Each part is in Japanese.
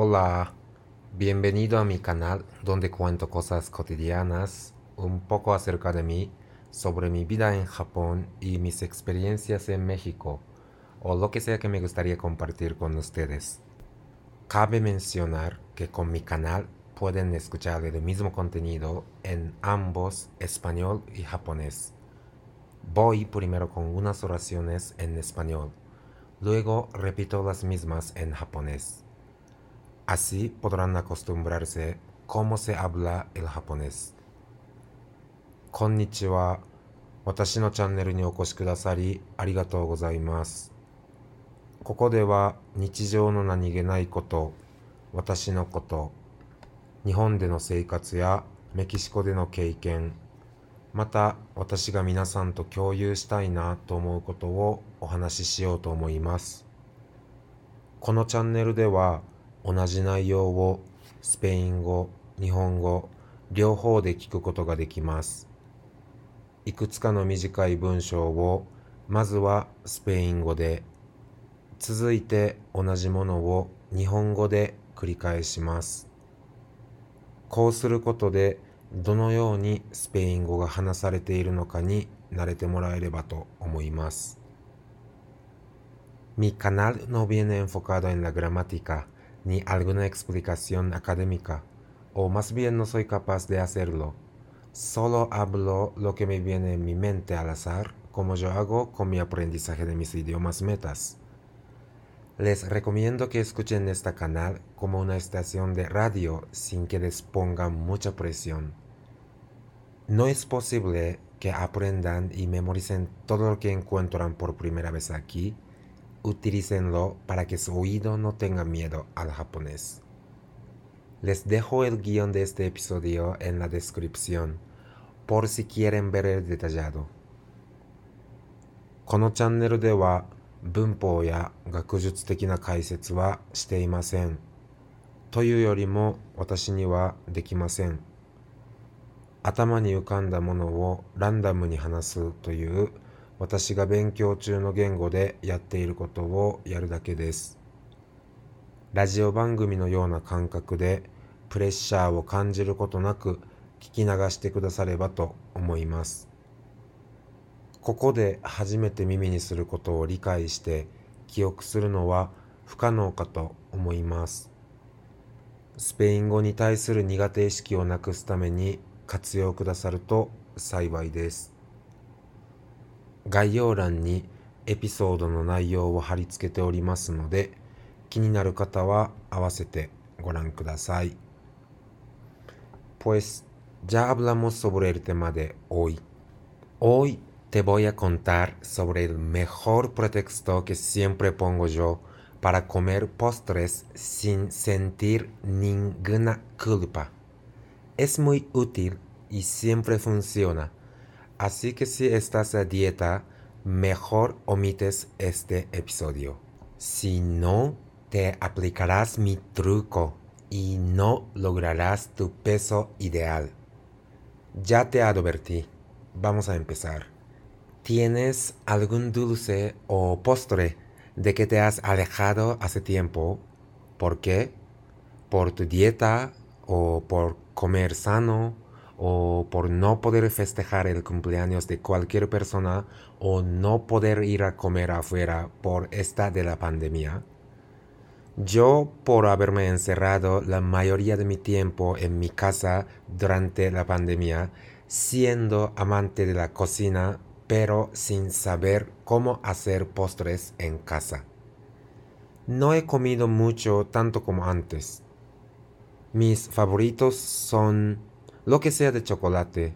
Hola, bienvenido a mi canal donde cuento cosas cotidianas, un poco acerca de mí, sobre mi vida en Japón y mis experiencias en México, o lo que sea que me gustaría compartir con ustedes. Cabe mencionar que con mi canal pueden escuchar el mismo contenido en ambos español y japonés. Voy primero con unas oraciones en español, luego repito las mismas en japonés. Así podrán acostumbrarse cómo se habla el japonés. こんにちは。私のチャンネルにお越しくださりありがとうございます。ここでは日常の何気ないこと、私のこと、日本での生活やメキシコでの経験、また私が皆さんと共有したいなと思うことをお話ししようと思います。このチャンネルでは同じ内容をスペイン語、日本語、両方で聞くことができます。いくつかの短い文章をまずはスペイン語で、続いて同じものを日本語で繰り返します。こうすることでどのようにスペイン語が話されているのかに慣れてもらえればと思います。Mi canal no viene enfocado en la gramática. Ni alguna explicación académica, o más bien no soy capaz de hacerlo. Solo hablo lo que me viene en mi mente al azar, como yo hago con mi aprendizaje de mis idiomas metas. Les recomiendo que escuchen este canal como una estación de radio sin que les ponga mucha presión. No es posible que aprendan y memoricen todo lo que encuentran por primera vez aquí utilícenlo para que su oído no tenga miedo al japonés. Les dejo el guión de este episodio en la descripción por si quieren ver el detallado. このチャンネルでは文法や学術的な解説はしていません。というよりも私にはできません。頭に浮かんだものをランダムに話すという私が勉強中の言語でやっていることをやるだけです。ラジオ番組のような感覚でプレッシャーを感じることなく聞き流してくださればと思います。ここで初めて耳にすることを理解して記憶するのは不可能かと思います。スペイン語に対する苦手意識をなくすために活用くださると幸いです。概要欄にエピソードの内容を貼り付けておりますので、気になる方は合わせてご覧ください。Pues ya hablamos sobre el tema de hoy. Hoy te voy a contar sobre el mejor pretexto que siempre pongo yo para comer postres sin sentir ninguna culpa. Es muy útil y siempre funciona. Así que si estás a dieta, mejor omites este episodio. Si no, te aplicarás mi truco y no lograrás tu peso ideal. Ya te advertí. Vamos a empezar. ¿Tienes algún dulce o postre de que te has alejado hace tiempo? ¿Por qué? ¿Por tu dieta o por comer sano? O por no poder festejar el cumpleaños de cualquier persona o no poder ir a comer afuera por esta de la pandemia. Yo, por haberme encerrado la mayoría de mi tiempo en mi casa durante la pandemia, siendo amante de la cocina, pero sin saber cómo hacer postres en casa. No he comido mucho tanto como antes. Mis favoritos son lo que sea de chocolate,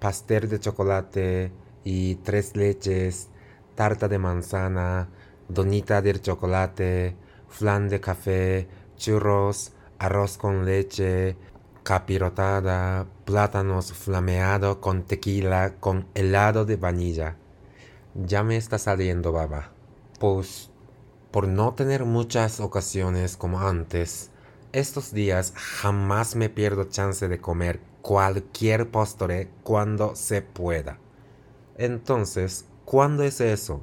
pastel de chocolate y tres leches, tarta de manzana, donita del chocolate, flan de café, churros, arroz con leche, capirotada, plátanos flameado con tequila con helado de vainilla. Ya me está saliendo baba. Pues, por no tener muchas ocasiones como antes, estos días jamás me pierdo chance de comer cualquier postre cuando se pueda. Entonces, ¿cuándo es eso?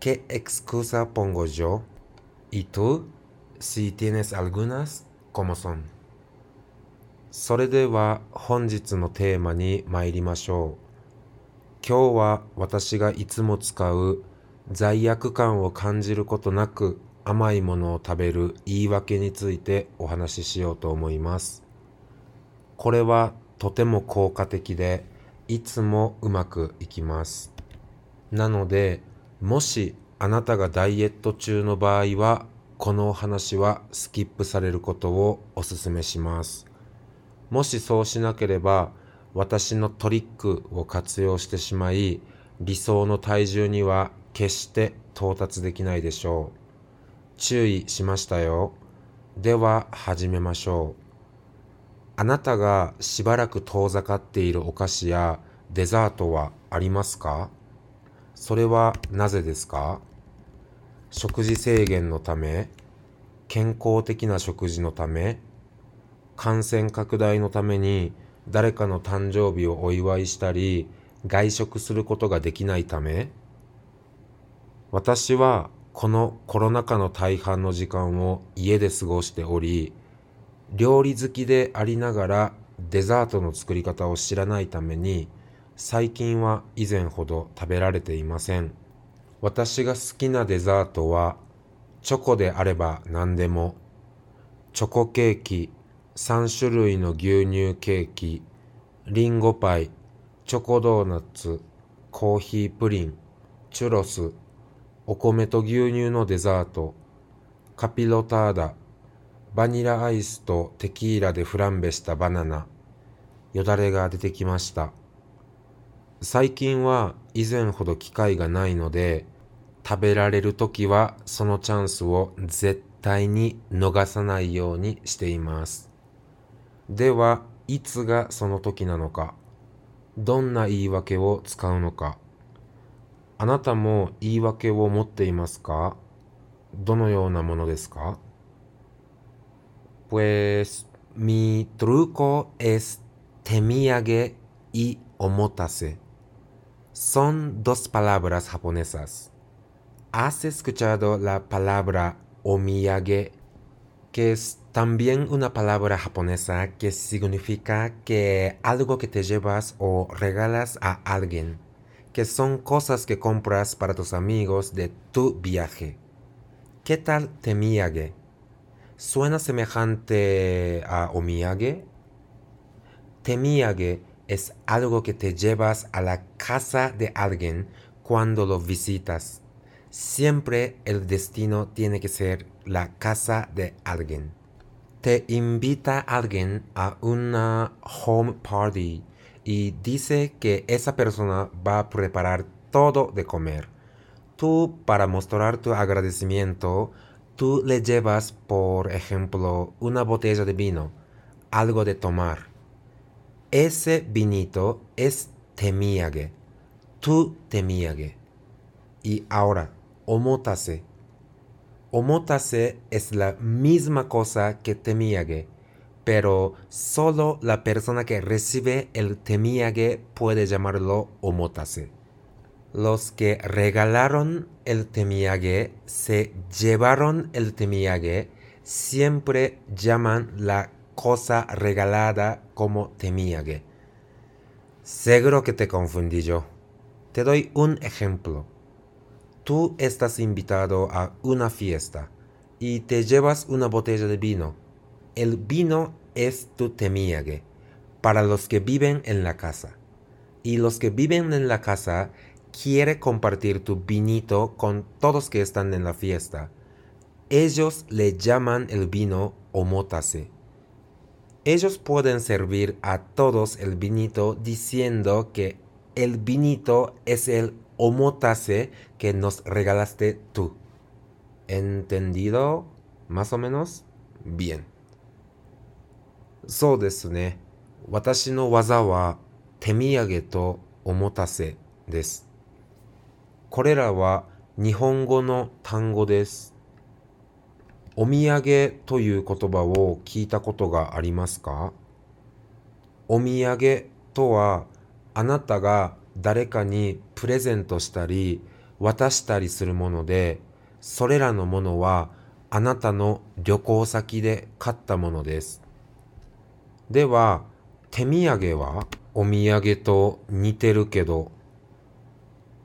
¿Qué excusa pongo yo? ¿Y tú? si tienes algunas, como son. それでは本日のテーマに参りましょう。今日は私がいつも使う罪悪感を感じることなく 甘いものを食べる言い訳についてお話ししようと思います。これはとても効果的でいつもうまくいきます。なので、もしあなたがダイエット中の場合は、このお話はスキップされることをお勧めします。もしそうしなければ、私のトリックを活用してしまい、理想の体重には決して到達できないでしょう。注意しましたよ。では始めましょう。あなたがしばらく遠ざかっているお菓子やデザートはありますか？それはなぜですか？食事制限のため健康的な食事のため感染拡大のために誰かの誕生日をお祝いしたり外食することができないため？私はこのコロナ禍の大半の時間を家で過ごしており料理好きでありながらデザートの作り方を知らないために最近は以前ほど食べられていません。私が好きなデザートはチョコであれば何でもチョコケーキ3種類の牛乳ケーキリンゴパイチョコドーナツコーヒープリンチュロスお米と牛乳のデザートカピロターダバニラアイスとテキーラでフランベしたバナナよだれが出てきました最近は以前ほど機会がないので、食べられる時はそのチャンスを絶対に逃さないようにしています。では、いつがその時なのか、どんな言い訳を使うのか、あなたも言い訳を持っていますかどのようなものですか Pues mi truco es temiage y omotase. son dos palabras japonesas. ¿Has escuchado la palabra omiyage, que es también una palabra japonesa que significa que algo que te llevas o regalas a alguien, que son cosas que compras para tus amigos de tu viaje? ¿Qué tal temiyage? ¿Suena semejante a omiyage? Temiyage es algo que te llevas a la casa de alguien cuando lo visitas. Siempre el destino tiene que ser la casa de alguien. Te invita alguien a una home party y dice que esa persona va a preparar todo de comer. Tú, para mostrar tu agradecimiento, tú le llevas, por ejemplo, una botella de vino, algo de tomar ese vinito es temíage, tu temíage. Y ahora, omotase. Omotase es la misma cosa que temíage, pero solo la persona que recibe el temíage puede llamarlo omotase. Los que regalaron el temíage se llevaron el temíage siempre llaman la cosa regalada como temíage. Seguro que te confundí yo. Te doy un ejemplo. Tú estás invitado a una fiesta y te llevas una botella de vino. El vino es tu temíage para los que viven en la casa. Y los que viven en la casa quiere compartir tu vinito con todos que están en la fiesta. Ellos le llaman el vino omotase ellos pueden servir a todos el vinito diciendo que el vinito es el omotase que nos regalaste tú. ¿Entendido? ¿Más o menos? Bien. そうですね。私の技は手土産とおもたせです。これらは日本語の単語です。お土産という言葉を聞いたことがありますか？お土産とはあなたが誰かにプレゼントしたり渡したりするものでそれらのものはあなたの旅行先で買ったものです。では、手土産はお土産と似てるけど、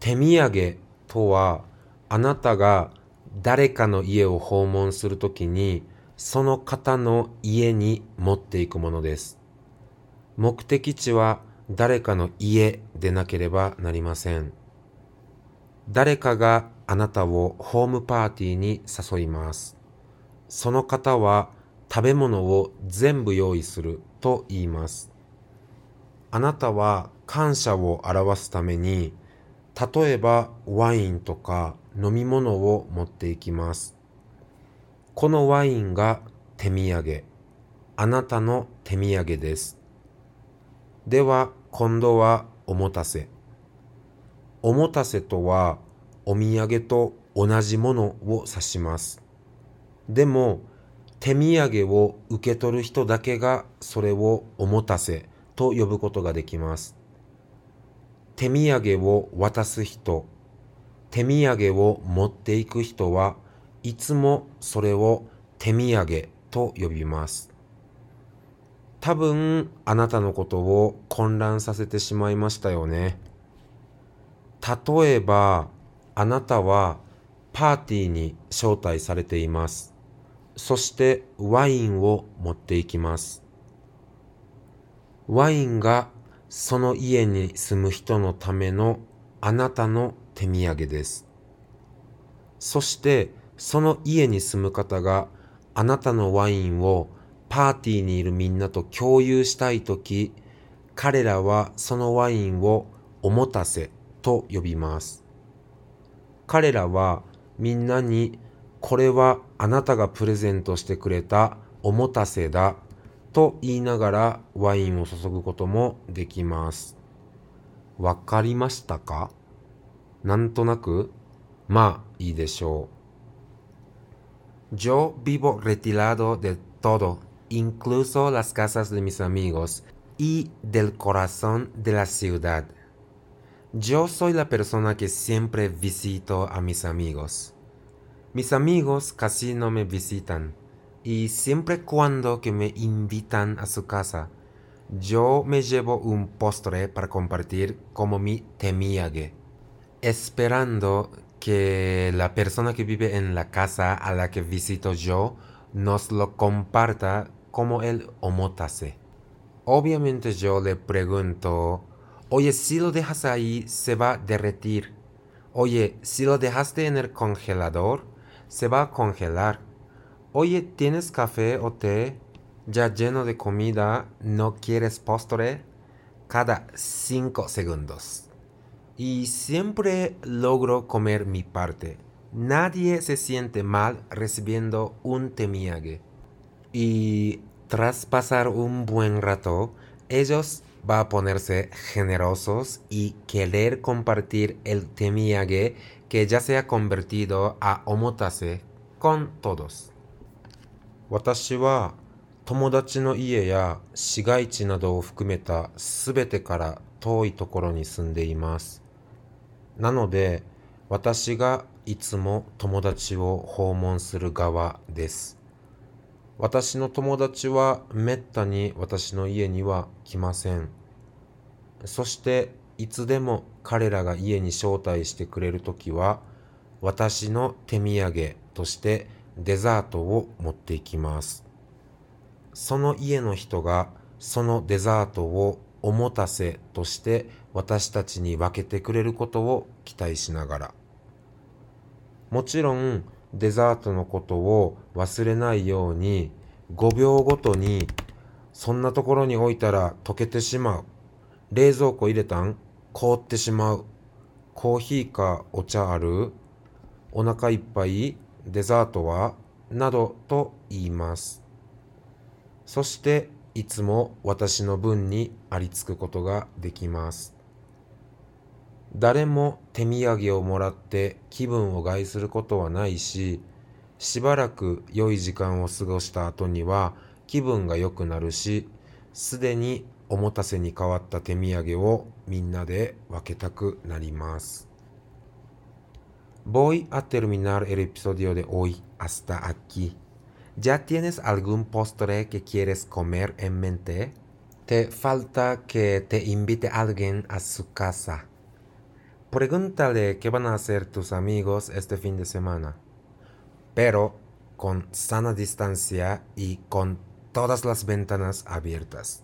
手土産とはあなたが誰かの家を訪問するときにその方の家に持っていくものです。目的地は誰かの家でなければなりません。誰かがあなたをホームパーティーに誘います。その方は食べ物を全部用意すると言います。あなたは感謝を表すために、例えばワインとか飲み物を持っていきます。このワインが手土産、あなたの手土産です。では今度はおもたせ。おもたせとはお土産と同じものを指します。でも手土産を受け取る人だけがそれをおもたせと呼ぶことができます。手土産を渡す人、手土産を持っていく人はいつもそれを手土産と呼びます。多分あなたのことを混乱させてしまいましたよね。例えばあなたはパーティーに招待されています。そしてワインを持っていきます。ワインがその家に住む人のためのあなたの手土産です。そしてその家に住む方があなたのワインをパーティーにいるみんなと共有したいとき、彼らはそのワインをおもたせと呼びます。彼らはみんなにこれはあなたがプレゼントしてくれたおもたせだと言いながらワインを注ぐこともできます。わかりましたかなんとなくまあいいでしょう。Yo vivo retirado de todo incluso las casas de mis amigos y del corazón de la ciudad. Yo soy la persona que siempre visito a mis amigos. Mis amigos casi no me visitan y siempre cuando que me invitan a su casa, yo me llevo un postre para compartir como mi temiague, esperando que la persona que vive en la casa a la que visito yo nos lo comparta como el omotase. Obviamente yo le pregunto, oye, si lo dejas ahí, se va a derretir. Oye, si lo dejaste en el congelador, se va a congelar. Oye, ¿tienes café o té? Ya lleno de comida, ¿no quieres postre? Cada cinco segundos. Y siempre logro comer mi parte. Nadie se siente mal recibiendo un temiague. Y tras pasar un buen rato, ellos van a ponerse generosos y querer compartir el temiage que ya se ha convertido a omotase con todos. 私は友達の家や市街地などを含めたすべてから遠いところに住んでいます。なので私がいつも友達を訪問する側です。私の友達はめったに私の家には来ません。そしていつでも彼らが家に招待してくれるときは私の手土産としてデザートを持っていきます。その家の人がそのデザートをおもたせとして私たちに分けてくれることを期待しながら。もちろんデザートのことを忘れないように5秒ごとにそんなところに置いたら溶けてしまう。冷蔵庫入れたん？凍ってしまう。コーヒーかお茶あるお腹いっぱいデザートは？などと言います。そしていつも私の分にありつくことができます。誰も手土産をもらって気分を害することはないし、しばらく良い時間を過ごした後には気分が良くなるし、すでにおもたせに変わった手土産をみんなで分けたくなります。 Voy a terminar el episodio de hoy hasta aquí. ¿Ya tienes algún postre que quieres comer en mente? Te falta que te invite alguien a su casa. Pregúntale qué van a hacer tus amigos este fin de semana. Pero con sana distancia y con todas las ventanas abiertas.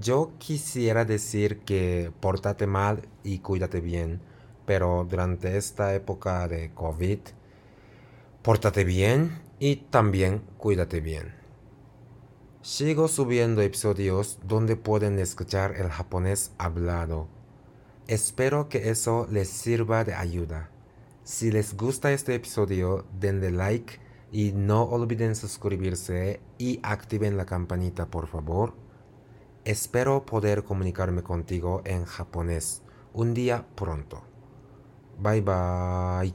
Yo quisiera decir que pórtate mal y cuídate bien, pero durante esta época de COVID, pórtate bien y también cuídate bien. Sigo subiendo episodios donde pueden escuchar el japonés hablado. Espero que eso les sirva de ayuda. Si les gusta este episodio, denle like y no olviden suscribirse y activen la campanita por favor. Espero poder comunicarme contigo en japonés un día pronto. Bye bye.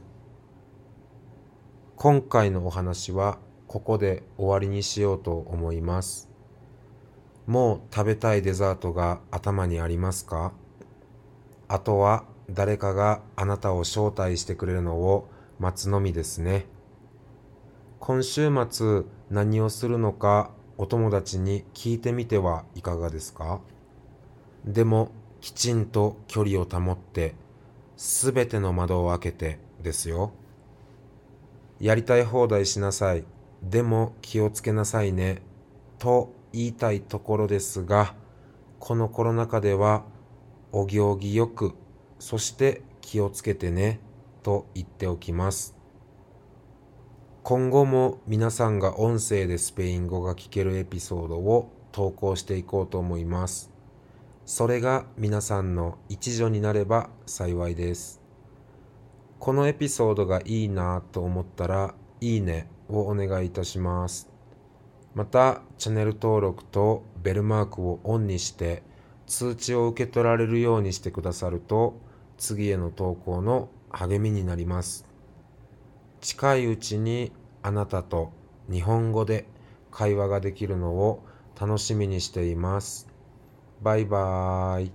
今回のお話はここで終わりにしようと思います。もう食べたいデザートが頭にありますかあとは誰かがあなたを招待してくれるのを待つのみですね。今週末何をするのかお友達に聞いてみてはいかがですか？でもきちんと距離を保ってすべての窓を開けてですよ。やりたい放題しなさい。でも気をつけなさいね。と言いたいところですが、このコロナ禍ではお行儀よく、そして気をつけてね、と言っておきます。今後も皆さんが音声でスペイン語が聞けるエピソードを投稿していこうと思います。それが皆さんの一助になれば幸いです。このエピソードがいいなと思ったら、いいねをお願いいたします。また、チャンネル登録とベルマークをオンにして通知を受け取られるようにしてくださると、次への投稿の励みになります。近いうちにあなたと日本語で会話ができるのを楽しみにしています。バイバーイ。